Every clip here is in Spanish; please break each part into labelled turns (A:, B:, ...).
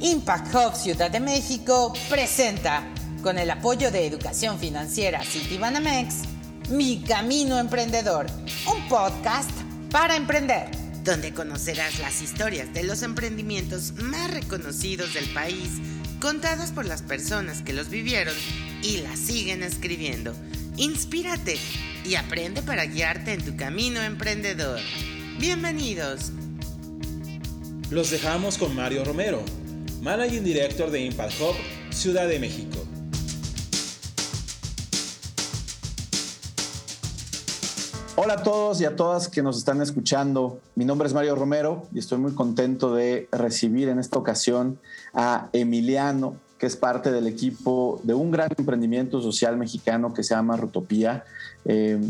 A: Impact Hub Ciudad de México presenta, con el apoyo de Educación Financiera Citibanamex, Mi Camino Emprendedor, un podcast para emprender, donde conocerás las historias de los emprendimientos más reconocidos del país, contadas por las personas que los vivieron y las siguen escribiendo. Inspírate y aprende para guiarte en tu camino emprendedor. Bienvenidos.
B: Los dejamos con Mario Romero, Managing Director de Impact Hub, Ciudad de México.
C: Hola a todos y a todas que nos están escuchando. Mi nombre es Mario Romero y estoy muy contento de recibir en esta ocasión a Emiliano, que es parte del equipo de un gran emprendimiento social mexicano que se llama Rutopía. Eh,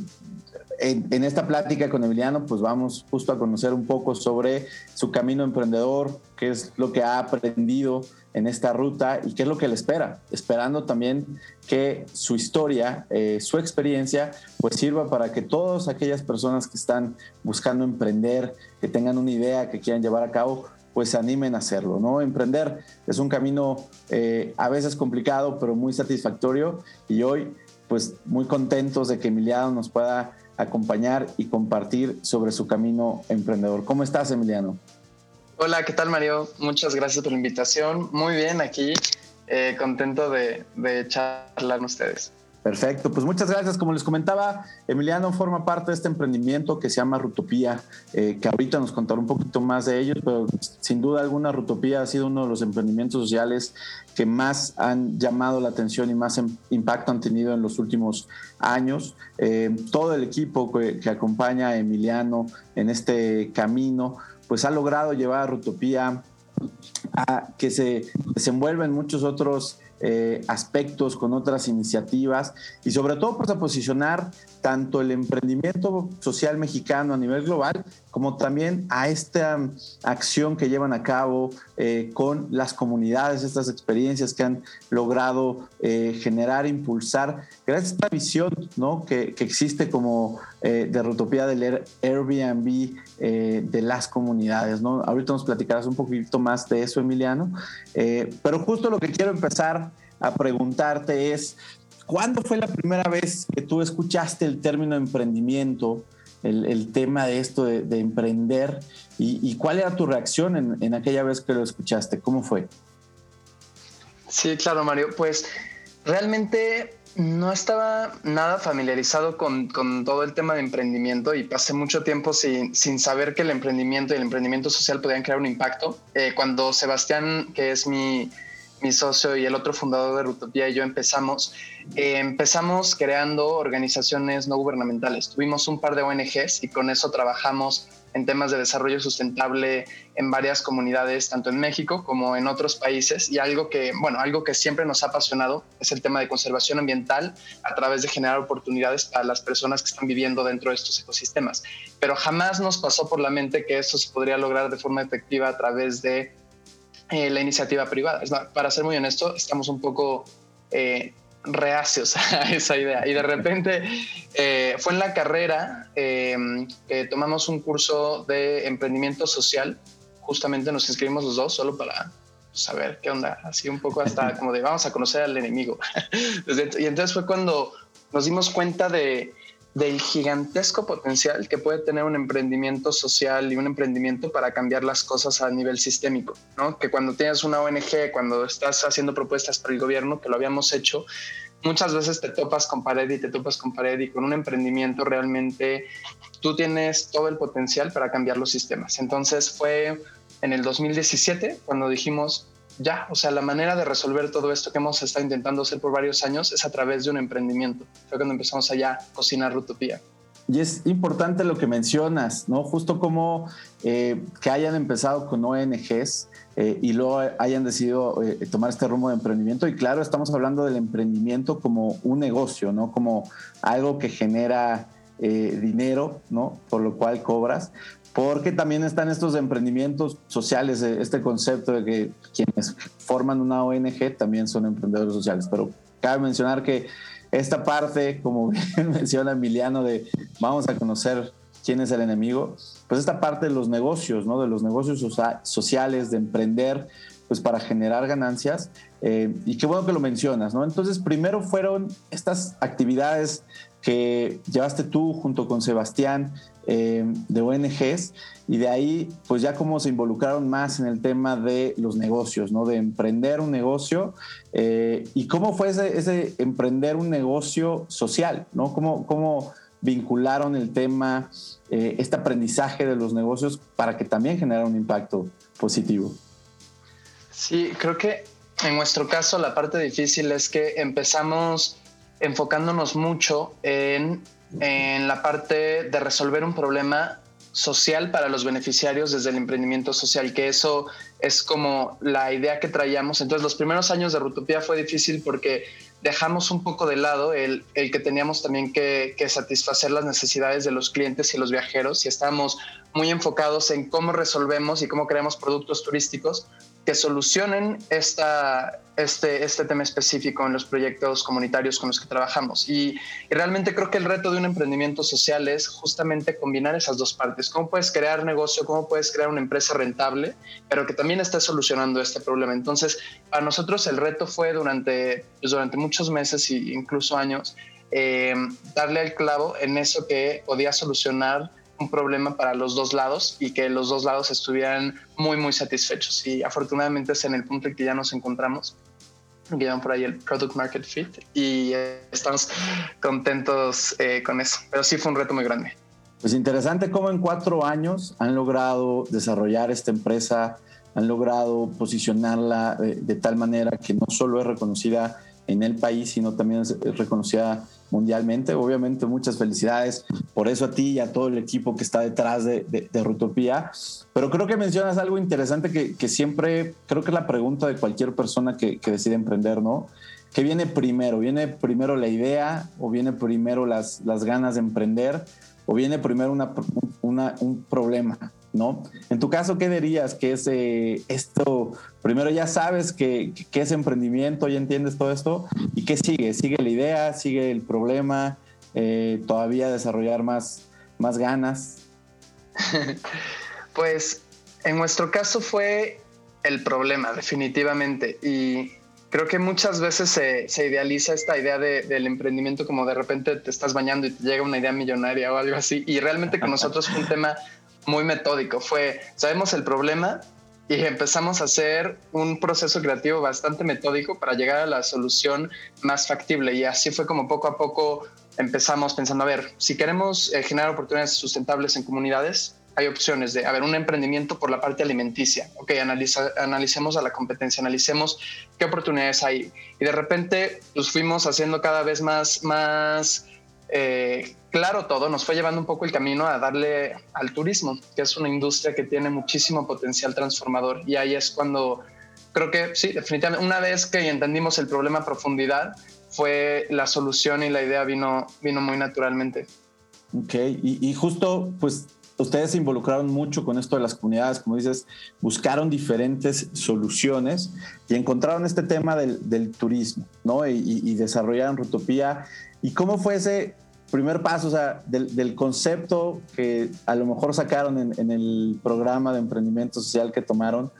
C: en, en, esta plática con Emiliano, pues vamos justo a conocer un poco sobre su camino emprendedor, qué es lo que ha aprendido en esta ruta y qué es lo que le espera, esperando también que su historia, eh, su experiencia, pues sirva para que todas aquellas personas que están buscando emprender, que tengan una idea, que quieran llevar a cabo, pues se animen a hacerlo, ¿no? Emprender es un camino eh, a veces complicado, pero muy satisfactorio y hoy, pues muy contentos de que Emiliano nos pueda acompañar y compartir sobre su camino emprendedor. ¿Cómo estás, Emiliano?
D: Hola, ¿qué tal, Mario? Muchas gracias por la invitación. Muy bien, aquí, eh, contento de, de charlar con ustedes.
C: Perfecto, pues muchas gracias. Como les comentaba, Emiliano forma parte de este emprendimiento que se llama Rutopía, eh, que ahorita nos contará un poquito más de ellos, pero sin duda alguna Rutopía ha sido uno de los emprendimientos sociales que más han llamado la atención y más impacto han tenido en los últimos años. Eh, todo el equipo que, acompaña a Emiliano en este camino, pues ha logrado llevar a Rutopía a que se desenvuelva en muchos otros eh, aspectos, con otras iniciativas y sobre todo pues a posicionar tanto el emprendimiento social mexicano a nivel global como también a esta acción que llevan a cabo eh, con las comunidades, estas experiencias que han logrado eh, generar, impulsar, gracias a esta visión ¿no? que, que existe como eh, de Rutopía del Airbnb de las comunidades. ¿no? Ahorita nos platicarás un poquito más de eso, Emiliano, pero justo lo que quiero empezar a preguntarte es, ¿Cuándo fue la primera vez que tú escuchaste el término emprendimiento, el, tema de esto de, emprender? Y, cuál era tu reacción en, en, aquella vez que lo escuchaste? ¿Cómo fue?
D: Sí, claro, Mario. Pues realmente no estaba nada familiarizado con, con todo el tema de emprendimiento y pasé mucho tiempo sin, sin, saber que el emprendimiento y el emprendimiento social podían crear un impacto. Eh, cuando Sebastián, que es mi mi socio y el otro fundador de Rutopía y yo empezamos, eh, empezamos creando organizaciones no gubernamentales. Tuvimos un par de ONGs y con eso trabajamos en temas de desarrollo sustentable en varias comunidades, tanto en México como en otros países. Y algo que, bueno, algo que siempre nos ha apasionado es el tema de conservación ambiental a través de generar oportunidades para las personas que están viviendo dentro de estos ecosistemas. Pero jamás nos pasó por la mente que eso se podría lograr de forma efectiva a través de eh, la iniciativa privada. para ser muy honesto, estamos un poco eh, reacios a esa idea. Y de repente eh, fue en la carrera que tomamos un curso de emprendimiento social. Justamente nos inscribimos los dos solo para saber qué onda, así un poco hasta como de vamos a conocer al enemigo. y entonces fue cuando nos dimos cuenta de del gigantesco potencial que puede tener un emprendimiento social y un emprendimiento para cambiar las cosas a nivel sistémico, ¿no? Que cuando tienes una ONG, cuando estás haciendo propuestas para el gobierno, que lo habíamos hecho, muchas veces te topas con pared y te topas con pared y con un emprendimiento realmente tú tienes todo el potencial para cambiar los sistemas. Entonces fue en el 2017 cuando dijimos, ya, o sea, la manera de resolver todo esto que hemos estado intentando hacer por varios años es a través de un emprendimiento. Fue cuando empezamos allá a cocinar Rutopía.
C: Y es importante lo que mencionas, ¿no? Justo como eh, que hayan empezado con ONGs eh, y luego hayan decidido eh, tomar este rumbo de emprendimiento. Y claro, estamos hablando del emprendimiento como un negocio, ¿no? Como algo que genera dinero, ¿no? Por lo cual cobras porque también están estos emprendimientos sociales, eh, este concepto de que quienes forman una ONG también son emprendedores sociales, pero cabe mencionar que esta parte, como bien menciona Emiliano, de vamos a conocer quién es el enemigo, pues esta parte de los negocios, ¿no? De los negocios sociales, de emprender, pues para generar ganancias. Eh, y qué bueno que lo mencionas, ¿no? Entonces, primero fueron estas actividades que llevaste tú junto con Sebastián eh, de ONGs y de ahí pues ya como se involucraron más en el tema de los negocios, ¿no? De emprender un negocio eh, y cómo fue ese, emprender un negocio social, ¿no? ¿Cómo, cómo vincularon el tema, este aprendizaje de los negocios para que también generara un impacto positivo?
D: Sí, creo que en nuestro caso la parte difícil es que empezamos enfocándonos mucho en, la parte de resolver un problema social para los beneficiarios desde el emprendimiento social, que eso es como la idea que traíamos. Entonces los primeros años de Rutopía fue difícil porque dejamos un poco de lado el, que teníamos también que, que, satisfacer las necesidades de los clientes y los viajeros y estábamos muy enfocados en cómo resolvemos y cómo creamos productos turísticos que solucionen este, este tema específico en los proyectos comunitarios con los que trabajamos. Y, realmente creo que el reto de un emprendimiento social es justamente combinar esas dos partes. ¿Cómo puedes crear negocio? ¿Cómo puedes crear una empresa rentable, pero que también esté solucionando este problema? Entonces, para nosotros el reto fue durante, pues, durante muchos meses e incluso años eh, darle el clavo en eso que podía solucionar un problema para los dos lados y que los dos lados estuvieran muy, muy satisfechos. Y afortunadamente es en el punto en que ya nos encontramos. Quedan por ahí el product market fit y estamos contentos eh, con eso. Pero sí fue un reto muy grande.
C: Pues interesante cómo en cuatro años han logrado desarrollar esta empresa, han logrado posicionarla de, de tal manera que no solo es reconocida en el país, sino también es reconocida mundialmente. Obviamente muchas felicidades por eso a ti y a todo el equipo que está detrás de, de, Rutopía. Pero creo que mencionas algo interesante que, siempre, creo que es la pregunta de cualquier persona que, decide emprender, ¿no? ¿Qué viene primero? ¿Viene primero la idea o viene primero las, las ganas de emprender o viene primero una, un problema? ¿No? En tu caso, ¿qué dirías que es eh, esto? Primero ya sabes que, es emprendimiento, ya entiendes todo esto, ¿y qué sigue? ¿Sigue la idea? ¿Sigue el problema? Eh, ¿Todavía desarrollar más, más ganas?
D: pues en nuestro caso fue el problema, definitivamente, y creo que muchas veces se, idealiza esta idea del emprendimiento como de repente te estás bañando y te llega una idea millonaria o algo así. Y realmente con nosotros fue un tema muy metódico. Fue, sabemos el problema y empezamos a hacer un proceso creativo bastante metódico para llegar a la solución más factible. Y así fue como poco a poco empezamos pensando, a ver, si queremos eh, generar oportunidades sustentables en comunidades, hay opciones de, a ver, un emprendimiento por la parte alimenticia. Ok, analiza, analicemos a la competencia, analicemos qué oportunidades hay. Y de repente, pues fuimos haciendo cada vez más, más eh, claro todo, nos fue llevando un poco el camino a darle al turismo, que es una industria que tiene muchísimo potencial transformador. Y ahí es cuando creo que sí, definitivamente, una vez que entendimos el problema a profundidad, fue la solución y la idea vino, vino muy naturalmente.
C: Ok, y, justo pues ustedes se involucraron mucho con esto de las comunidades, como dices, buscaron diferentes soluciones y encontraron este tema del, turismo, ¿no? Y, desarrollaron Rutopía ¿Y cómo fue primer paso, o sea, del, concepto que a lo mejor sacaron en, el programa de emprendimiento social que tomaron,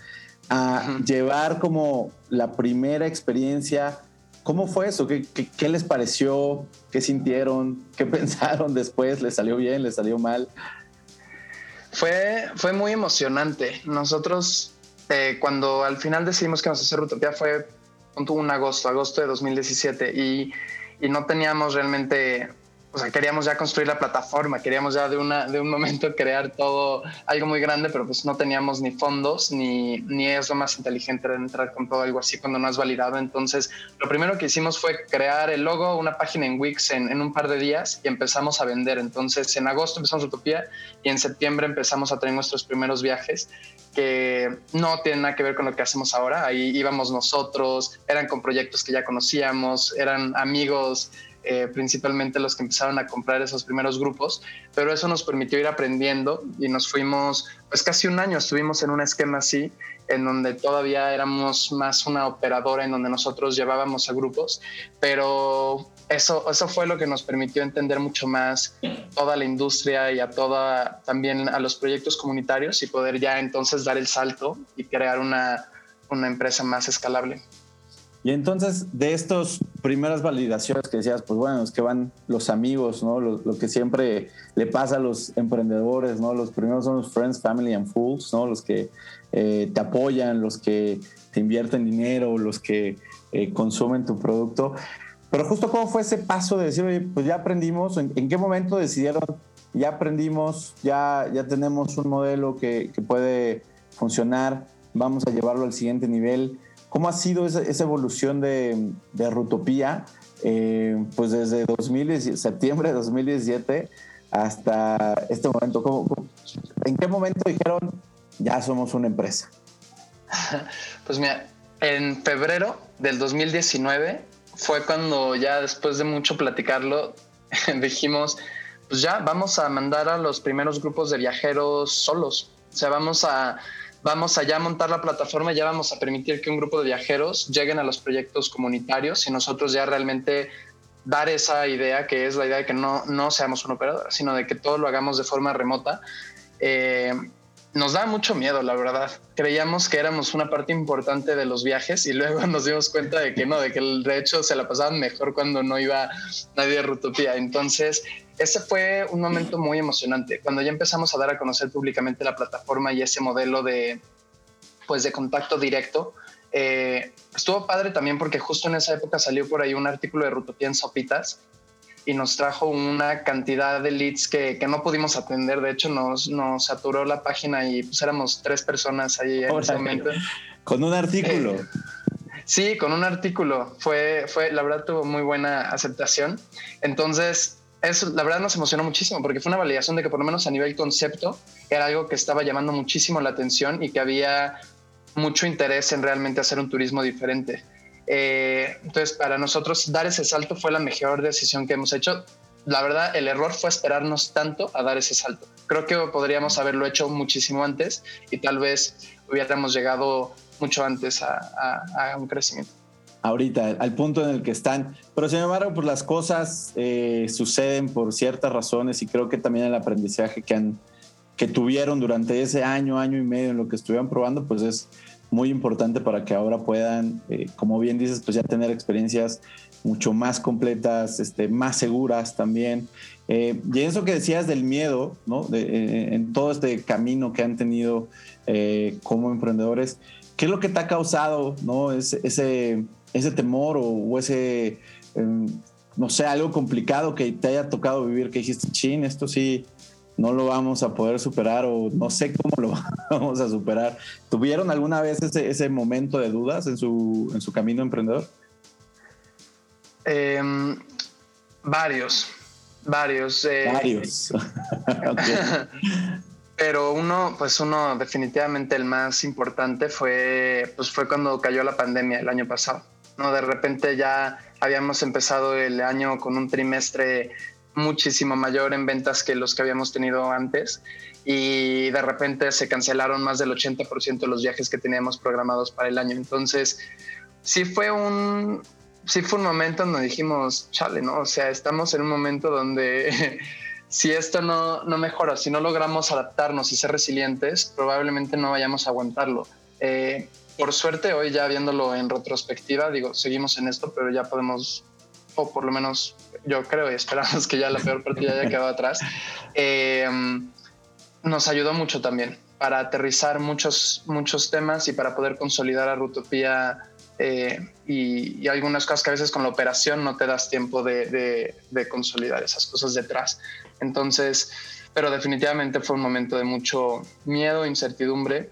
C: a llevar como la primera experiencia? ¿Cómo fue eso? ¿Qué, qué, les pareció? ¿Qué sintieron? ¿Qué pensaron después? ¿Les salió bien? ¿Les salió mal?
D: Fue, fue muy emocionante. Nosotros, eh, cuando al final decidimos que nos hacer Utopía, fue un agosto, agosto de 2017. Y y no teníamos realmente, o sea, queríamos ya construir la plataforma, queríamos ya de, una, de un momento crear todo, algo muy grande, pero pues no teníamos ni fondos, ni, ni es lo más inteligente de entrar con todo algo así cuando no has validado. Entonces, lo primero que hicimos fue crear el logo, una página en Wix en, en un par de días y empezamos a vender. Entonces, en agosto empezamos Utopía y en septiembre empezamos a tener nuestros primeros viajes que no tienen nada que ver con lo que hacemos ahora. Ahí íbamos nosotros, eran con proyectos que ya conocíamos, eran amigos eh, principalmente los que empezaron a comprar esos primeros grupos, pero eso nos permitió ir aprendiendo y nos fuimos, pues casi un año estuvimos en un esquema así, en donde todavía éramos más una operadora, en donde nosotros llevábamos a grupos, pero eso, eso fue lo que nos permitió entender mucho más toda la industria y a toda, también a los proyectos comunitarios y poder ya entonces dar el salto y crear una, una empresa más escalable.
C: Y entonces, de estas primeras validaciones que decías, pues bueno, es que van los amigos, ¿no? Lo, que siempre le pasa a los emprendedores, ¿no? Los primeros son los friends, family and fools, ¿no? Los que eh, te apoyan, los que te invierten dinero, los que eh, consumen tu producto. Pero justo cómo fue ese paso de decir, oye, pues ya aprendimos, ¿en, qué momento decidieron, ya aprendimos, ya, ya tenemos un modelo que, que puede funcionar, vamos a llevarlo al siguiente nivel? ¿Cómo ha sido esa, evolución de, de Rutopía? Eh, pues desde 2000, septiembre de 2017 hasta este momento. en qué momento dijeron ya somos una empresa?
D: Pues mira, en febrero del 2019 fue cuando ya después de mucho platicarlo dijimos, pues ya vamos a mandar a los primeros grupos de viajeros solos. O sea, vamos a vamos a ya montar la plataforma, ya vamos a permitir que un grupo de viajeros lleguen a los proyectos comunitarios y nosotros ya realmente dar esa idea que es la idea de que no, no seamos un operador, sino de que todo lo hagamos de forma remota. Eh, nos da mucho miedo, la verdad. Creíamos que éramos una parte importante de los viajes y luego nos dimos cuenta de que no, de que de hecho se la pasaban mejor cuando no iba nadie de Rutopía. Entonces, ese fue un momento muy emocionante. Cuando ya empezamos a dar a conocer públicamente la plataforma y ese modelo de, pues, de contacto directo, eh, estuvo padre también porque justo en esa época salió por ahí un artículo de Rutopía en Sopitas y nos trajo una cantidad de leads que, que no pudimos atender. De hecho, nos, nos saturó la página y pues éramos tres personas ahí en ese momento.
C: Con un artículo.
D: Eh, sí, con un artículo. Fue, fue, la verdad, tuvo muy buena aceptación. Entonces, eso, la verdad nos emocionó muchísimo porque fue una validación de que por lo menos a nivel concepto era algo que estaba llamando muchísimo la atención y que había mucho interés en realmente hacer un turismo diferente. Eh, entonces, para nosotros dar ese salto fue la mejor decisión que hemos hecho. La verdad, el error fue esperarnos tanto a dar ese salto. Creo que podríamos haberlo hecho muchísimo antes y tal vez hubiéramos llegado mucho antes a, un crecimiento.
C: Ahorita, al punto en el que están. Pero sin embargo, pues las cosas eh, suceden por ciertas razones y creo que también el aprendizaje que, han, que tuvieron durante ese año, año y medio en lo que estuvieron probando, pues es muy importante para que ahora puedan, eh, como bien dices, pues ya tener experiencias mucho más completas, este, más seguras también. Eh, y eso que decías del miedo, ¿no? En todo este camino que han tenido como emprendedores, ¿qué es lo que te ha causado, ¿no? Ese, ese, ese temor o, ese, em, no sé, algo complicado que te haya tocado vivir, que dijiste, chin, esto sí, no lo vamos a poder superar o no sé cómo lo vamos a superar. ¿Tuvieron alguna vez ese, momento de dudas en su, en su camino emprendedor?
D: Em, varios, varios.
C: Eh, varios.
D: Pero uno, pues uno definitivamente el más importante fue, pues fue cuando cayó la pandemia el año pasado. No, de repente ya habíamos empezado el año con un trimestre muchísimo mayor en ventas que los que habíamos tenido antes y de repente se cancelaron más del 80% de los viajes que teníamos programados para el año. Entonces, sí fue un, sí fue un momento donde dijimos, chale, ¿no? O sea, estamos en un momento donde si esto no, no mejora, si no logramos adaptarnos y ser resilientes, probablemente no vayamos a aguantarlo. Eh, por suerte, hoy ya viéndolo en retrospectiva, digo, seguimos en esto, pero ya podemos o por lo menos yo creo y esperamos que ya la peor partida haya quedado atrás, eh, nos ayudó mucho también para aterrizar muchos, muchos temas y para poder consolidar a Rutopía eh, y, algunas cosas que a veces con la operación no te das tiempo de, de, consolidar esas cosas detrás. Entonces, pero definitivamente fue un momento de mucho miedo, incertidumbre,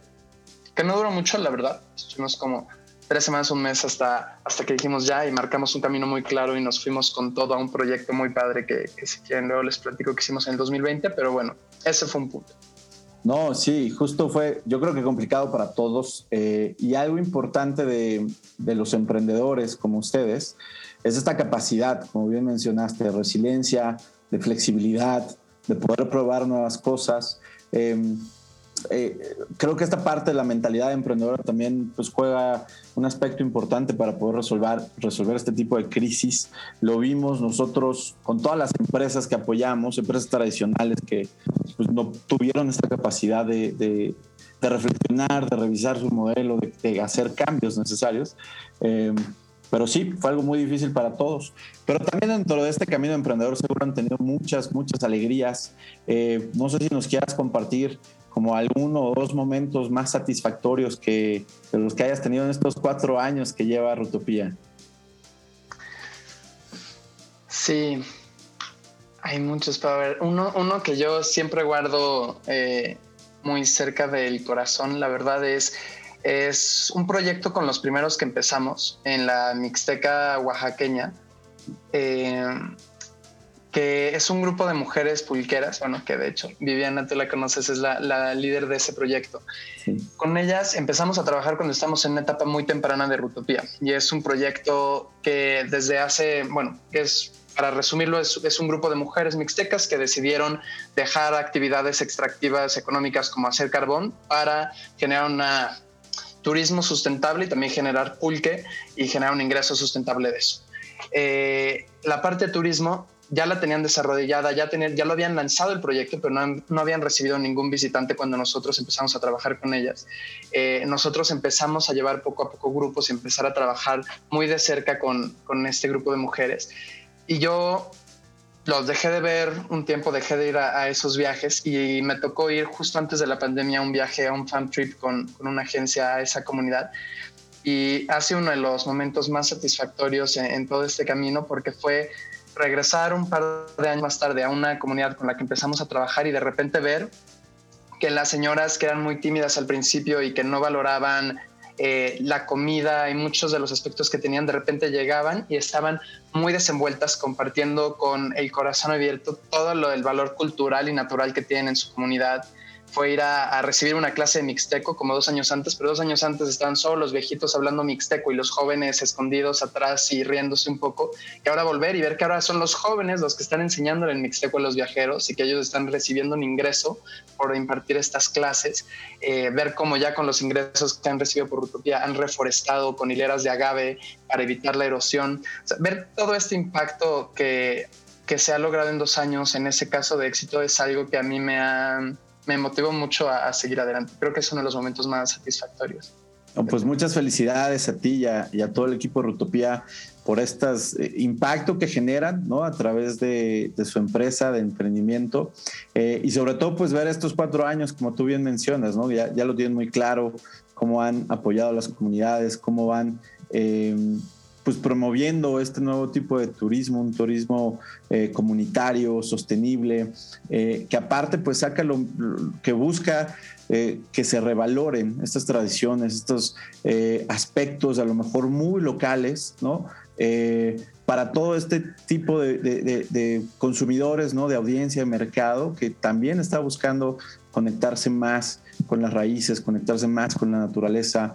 D: que no duró mucho, la verdad. Estuvimos como tres semanas, un mes hasta, hasta que dijimos ya y marcamos un camino muy claro y nos fuimos con todo a un proyecto muy padre que, si quieren luego les platico que hicimos en el 2020, pero bueno, ese fue un punto.
C: No, sí, justo fue, yo creo que complicado para todos eh, y algo importante de, de, los emprendedores como ustedes es esta capacidad, como bien mencionaste, de resiliencia, de flexibilidad, de poder probar nuevas cosas. Eh, creo que esta parte de la mentalidad emprendedora también pues, juega un aspecto importante para poder resolver, resolver este tipo de crisis. Lo vimos nosotros con todas las empresas que apoyamos, empresas tradicionales que pues, no tuvieron esta capacidad de, de, reflexionar, de revisar su modelo, de, hacer cambios necesarios. Eh, pero sí, fue algo muy difícil para todos. Pero también dentro de este camino emprendedor seguro han tenido muchas, muchas alegrías. Eh, no sé si nos quieras compartir como alguno o dos momentos más satisfactorios que los que hayas tenido en estos cuatro años que lleva Rutopía.
D: Sí, hay muchos para ver. Uno, uno que yo siempre guardo eh, muy cerca del corazón, la verdad es, es un proyecto con los primeros que empezamos en la Mixteca oaxaqueña. Eh, que es un grupo de mujeres pulqueras, bueno, que de hecho Viviana, tú la conoces, es la, líder de ese proyecto. Con ellas empezamos a trabajar cuando estamos en una etapa muy temprana de Rutopía y es un proyecto que desde hace, bueno, es para resumirlo, es, es, un grupo de mujeres mixtecas que decidieron dejar actividades extractivas económicas como hacer carbón para generar un turismo sustentable y también generar pulque y generar un ingreso sustentable de eso. Eh, la parte de turismo ya la tenían desarrollada, ya, tenían, ya lo habían lanzado el proyecto, pero no, habían recibido ningún visitante cuando nosotros empezamos a trabajar con ellas. Eh, nosotros empezamos a llevar poco a poco grupos y empezar a trabajar muy de cerca con, con este grupo de mujeres. Y yo los dejé de ver un tiempo, dejé de ir a, esos viajes y me tocó ir justo antes de la pandemia un viaje a un fan trip con, con una agencia a esa comunidad. Y ha sido uno de los momentos más satisfactorios en todo este camino porque fue regresar un par de años más tarde a una comunidad con la que empezamos a trabajar y de repente ver que las señoras que eran muy tímidas al principio y que no valoraban eh, la comida y muchos de los aspectos que tenían de repente llegaban y estaban muy desenvueltas compartiendo con el corazón abierto todo lo del valor cultural y natural que tienen en su comunidad fue ir a, recibir una clase de mixteco como dos años antes, pero dos años antes estaban solo los viejitos hablando mixteco y los jóvenes escondidos atrás y riéndose un poco. Y ahora volver y ver que ahora son los jóvenes los que están enseñando el mixteco a los viajeros y que ellos están recibiendo un ingreso por impartir estas clases. Eh, ver cómo ya con los ingresos que han recibido por Utopía han reforestado con hileras de agave para evitar la erosión. ver todo este impacto que, que se ha logrado en dos años en ese caso de éxito es algo que a mí me ha me motivó mucho a, seguir adelante. Creo que es uno de los momentos más satisfactorios.
C: pues muchas felicidades a ti y a, todo el equipo de Rutopía por este impacto que generan ¿no? a través de, su empresa de emprendimiento eh, y sobre todo pues ver estos cuatro años como tú bien mencionas, ¿no? ya, ya lo tienen muy claro, cómo han apoyado a las comunidades, cómo van eh, pues promoviendo este nuevo tipo de turismo, un turismo eh, comunitario, sostenible, eh, que aparte pues saca lo que busca eh, que se revaloren estas tradiciones, estos aspectos a lo mejor muy locales, ¿no? para todo este tipo de, de, consumidores, ¿no? De audiencia, de mercado, que también está buscando conectarse más con las raíces, conectarse más con la naturaleza,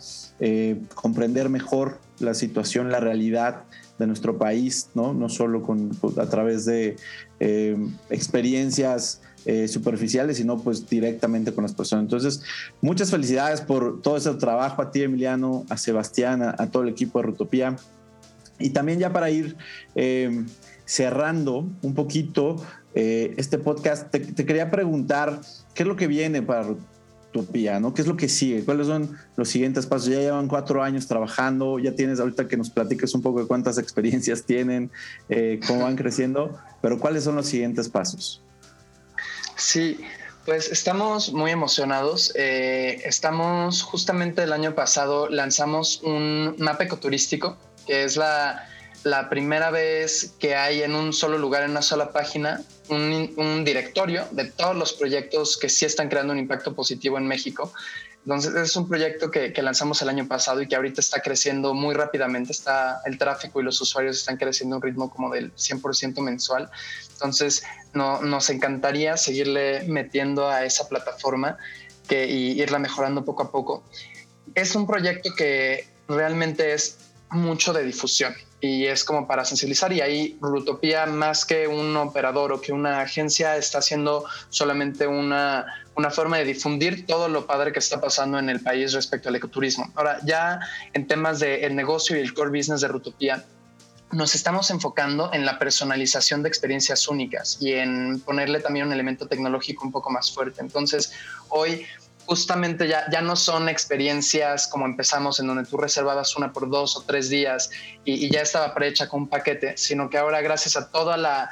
C: comprender mejor la situación, la realidad de nuestro país, no, no solo con, a través de eh, experiencias eh, superficiales, sino pues directamente con las personas. Entonces, muchas felicidades por todo ese trabajo a ti, Emiliano, a Sebastián, a, todo el equipo de Rutopía. Y también ya para ir eh, cerrando un poquito este podcast, te, te, quería preguntar, ¿qué es lo que viene para Utopía, ¿no? ¿Qué es lo que sigue? ¿Cuáles son los siguientes pasos? Ya llevan cuatro años trabajando, ya tienes ahorita que nos platiques un poco de cuántas experiencias tienen, eh, cómo van creciendo, pero ¿cuáles son los siguientes pasos?
D: Sí, pues estamos muy emocionados. Eh, estamos justamente el año pasado lanzamos un mapa ecoturístico, que es la la primera vez que hay en un solo lugar, en una sola página, un, directorio de todos los proyectos que sí están creando un impacto positivo en México. Entonces, es un proyecto que, lanzamos el año pasado y que ahorita está creciendo muy rápidamente. Está el tráfico y los usuarios están creciendo a un ritmo como del 100% mensual. Entonces, no, nos encantaría seguirle metiendo a esa plataforma que, y irla mejorando poco a poco. Es un proyecto que realmente es mucho de difusión y es como para sensibilizar y ahí Rutopía más que un operador o que una agencia está haciendo solamente una, una forma de difundir todo lo padre que está pasando en el país respecto al ecoturismo. Ahora ya en temas del el negocio y el core business de Rutopía, nos estamos enfocando en la personalización de experiencias únicas y en ponerle también un elemento tecnológico un poco más fuerte. Entonces, hoy justamente ya, ya no son experiencias como empezamos en donde tú reservabas una por dos o tres días y, ya estaba prehecha con un paquete, sino que ahora gracias a toda la,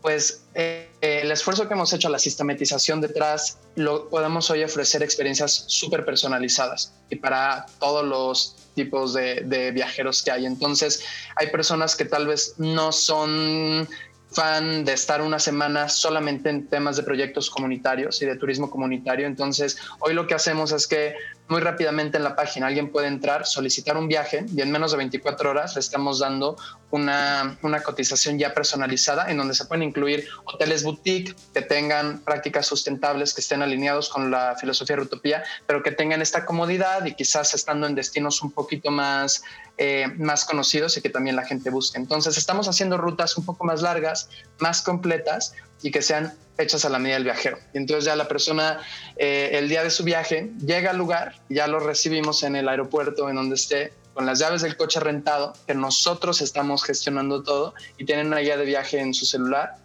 D: pues eh, el esfuerzo que hemos hecho la sistematización detrás, lo podemos hoy ofrecer experiencias súper personalizadas y para todos los tipos de, viajeros que hay. Entonces, hay personas que tal vez no son fan de estar una semana solamente en temas de proyectos comunitarios y de turismo comunitario. Entonces, hoy lo que hacemos es que muy rápidamente en la página alguien puede entrar, solicitar un viaje y en menos de 24 horas le estamos dando una, una cotización ya personalizada en donde se pueden incluir hoteles boutique que tengan prácticas sustentables, que estén alineados con la filosofía de Utopía, pero que tengan esta comodidad y quizás estando en destinos un poquito más, eh, más conocidos y que también la gente busque. Entonces estamos haciendo rutas un poco más largas, más completas y que sean hechas a la medida del viajero. Y entonces ya la persona, eh, el día de su viaje, llega al lugar, ya lo recibimos en el aeropuerto, en donde esté, con las llaves del coche rentado, que nosotros estamos gestionando todo y tienen una guía de viaje en su celular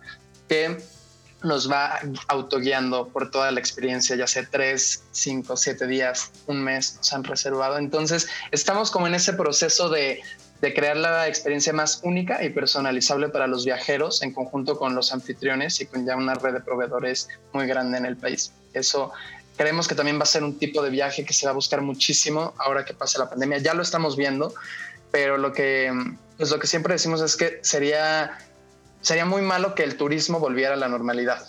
D: que nos va autoguiando por toda la experiencia, ya sea tres, cinco, siete días, un mes nos han reservado. Entonces, estamos como en ese proceso de, de crear la experiencia más única y personalizable para los viajeros en conjunto con los anfitriones y con ya una red de proveedores muy grande en el país. Eso creemos que también va a ser un tipo de viaje que se va a buscar muchísimo ahora que pase la pandemia. Ya lo estamos viendo, pero lo que, pues lo que siempre decimos es que sería, sería muy malo que el turismo volviera a la normalidad.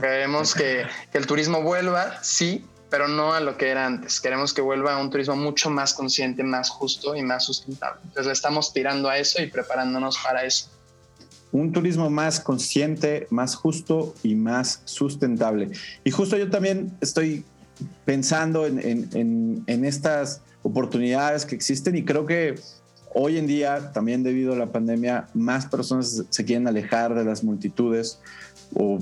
D: Queremos que, que el turismo vuelva, sí, pero no a lo que era antes. Queremos que vuelva a un turismo mucho más consciente, más justo y más sustentable. Entonces estamos tirando a eso y preparándonos para eso.
C: Un turismo más consciente, más justo y más sustentable. Y justo yo también estoy pensando en, en, en estas oportunidades que existen y creo que hoy en día, también debido a la pandemia, más personas se quieren alejar de las multitudes o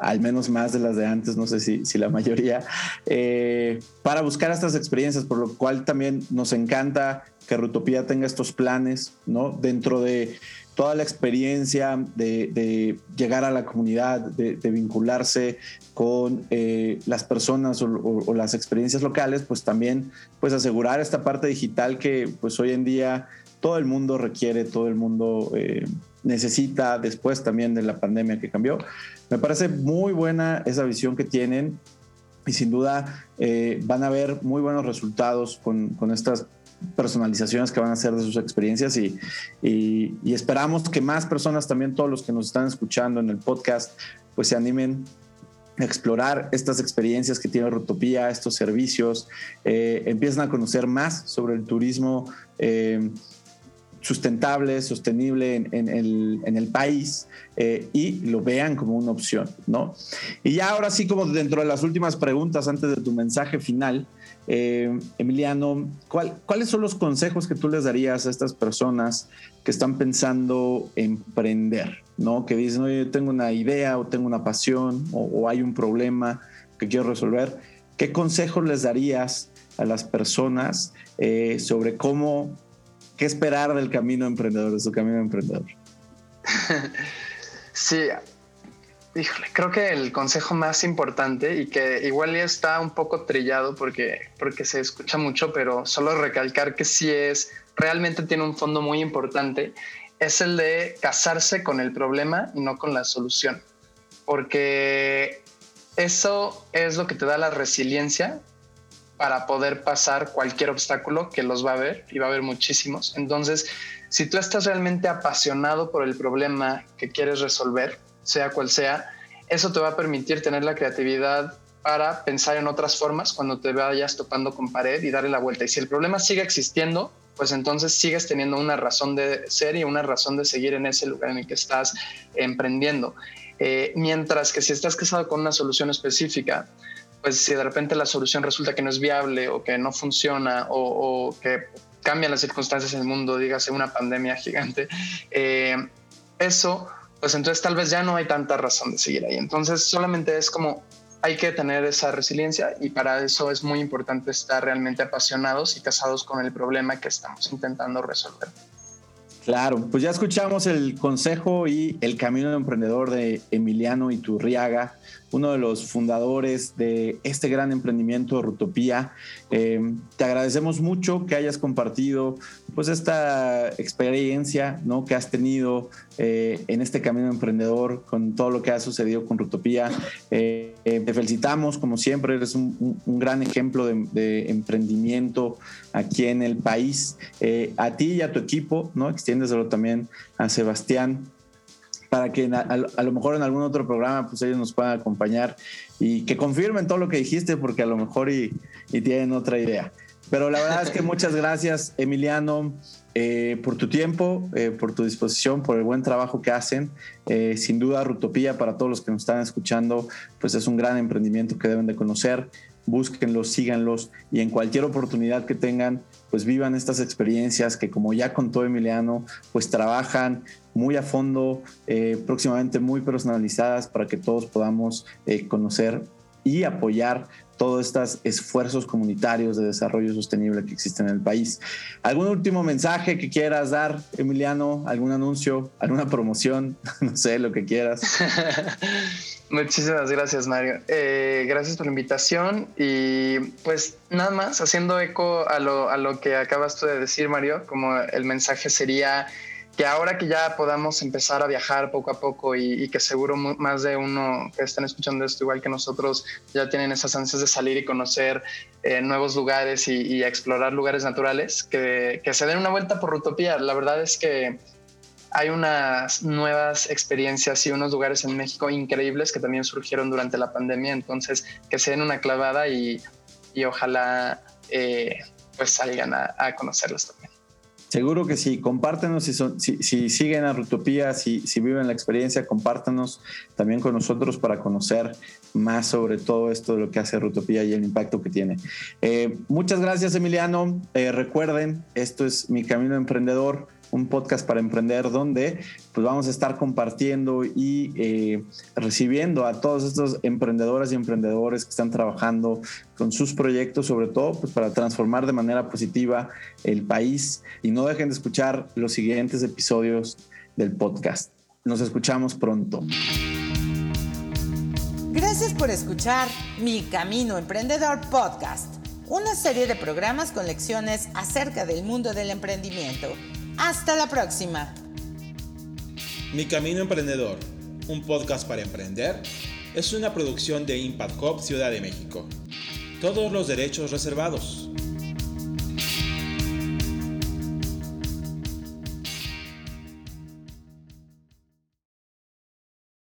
C: al menos más de las de antes, no sé si, si la mayoría, eh, para buscar estas experiencias, por lo cual también nos encanta que Rutopía tenga estos planes, ¿no? Dentro de toda la experiencia de, llegar a la comunidad, de, vincularse con eh, las personas o, las experiencias locales, pues también pues asegurar esta parte digital que pues hoy en día todo el mundo requiere, todo el mundo eh, necesita después también de la pandemia que cambió. Me parece muy buena esa visión que tienen y sin duda eh, van a ver muy buenos resultados con, con, estas personalizaciones que van a hacer de sus experiencias y, esperamos que más personas, también todos los que nos están escuchando en el podcast, pues se animen a explorar estas experiencias que tiene Rotopía, estos servicios, eh, empiezan a conocer más sobre el turismo. Eh, sustentable, sostenible en, el, país eh, y lo vean como una opción, ¿no? Y ya ahora sí, como dentro de las últimas preguntas antes de tu mensaje final, eh, Emiliano, ¿cuáles son los consejos que tú les darías a estas personas que están pensando emprender, ¿no? Que dicen, oye, tengo una idea o tengo una pasión o, hay un problema que quiero resolver. ¿Qué consejos les darías a las personas eh, sobre cómo ¿Qué esperar del camino emprendedor, de su camino emprendedor?
D: sí, híjole, creo que el consejo más importante y que igual ya está un poco trillado porque, porque se escucha mucho, pero solo recalcar que sí es, realmente tiene un fondo muy importante, es el de casarse con el problema y no con la solución. Porque eso es lo que te da la resiliencia para poder pasar cualquier obstáculo que los va a haber y va a haber muchísimos. Entonces, si tú estás realmente apasionado por el problema que quieres resolver, sea cual sea, eso te va a permitir tener la creatividad para pensar en otras formas cuando te vayas topando con pared y darle la vuelta. Y si el problema sigue existiendo, pues entonces sigues teniendo una razón de ser y una razón de seguir en ese lugar en el que estás emprendiendo. Eh, mientras que si estás casado con una solución específica, pues si de repente la solución resulta que no es viable o que no funciona o, que cambian las circunstancias en el mundo, dígase una pandemia gigante, eh, eso, pues entonces tal vez ya no hay tanta razón de seguir ahí. Entonces solamente es como hay que tener esa resiliencia y para eso es muy importante estar realmente apasionados y casados con el problema que estamos intentando resolver.
C: Claro, pues ya escuchamos el consejo y el camino de emprendedor de Emiliano Iturriaga, uno de los fundadores de este gran emprendimiento Rutopía. Eh, te agradecemos mucho que hayas compartido pues esta experiencia ¿no? que has tenido eh, en este camino emprendedor con todo lo que ha sucedido con Rutopía. Eh, te felicitamos, como siempre, eres un, gran ejemplo de, emprendimiento aquí en el país. a ti y a tu equipo, ¿no? extiéndeselo también a Sebastián para que a, lo mejor en algún otro programa pues ellos nos puedan acompañar y que confirmen todo lo que dijiste porque a lo mejor y, tienen otra idea. Pero la verdad es que muchas gracias Emiliano eh, por tu tiempo, eh, por tu disposición, por el buen trabajo que hacen. Eh, sin duda Rutopía para todos los que nos están escuchando pues es un gran emprendimiento que deben de conocer. Búsquenlos, síganlos y en cualquier oportunidad que tengan pues vivan estas experiencias que como ya contó Emiliano, pues trabajan muy a fondo, próximamente muy personalizadas para que todos podamos conocer y apoyar todos estos esfuerzos comunitarios de desarrollo sostenible que existen en el país. ¿Algún último mensaje que quieras dar, Emiliano? ¿Algún anuncio? ¿Alguna promoción? no sé, lo que quieras.
D: Muchísimas gracias, Mario. Eh, gracias por la invitación y pues nada más, haciendo eco a lo, a lo que acabas tú de decir, Mario, como el mensaje sería que ahora que ya podamos empezar a viajar poco a poco y, que seguro más de uno que están escuchando esto igual que nosotros ya tienen esas ansias de salir y conocer eh, nuevos lugares y, explorar lugares naturales, que, que, se den una vuelta por Rutopía. La verdad es que hay unas nuevas experiencias y unos lugares en México increíbles que también surgieron durante la pandemia, entonces que se den una clavada y, y ojalá eh, pues salgan a conocerlos también.
C: Seguro que sí, compártenos si, son, si, siguen a Rutopía, si, si, viven la experiencia, compártanos también con nosotros para conocer más sobre todo esto de lo que hace Rutopía y el impacto que tiene. Eh, muchas gracias Emiliano, eh, recuerden, esto es Mi Camino Emprendedor un podcast para emprender donde pues vamos a estar compartiendo y eh, recibiendo a todos estos emprendedoras y emprendedores que están trabajando con sus proyectos, sobre todo pues para transformar de manera positiva el país. Y no dejen de escuchar los siguientes episodios del podcast. Nos escuchamos pronto.
A: Gracias por escuchar Mi Camino Emprendedor Podcast, una serie de programas con lecciones acerca del mundo del emprendimiento hasta la próxima.
B: Mi Camino Emprendedor, un podcast para emprender, es una producción de Impact Hub Ciudad de México. Todos los derechos reservados.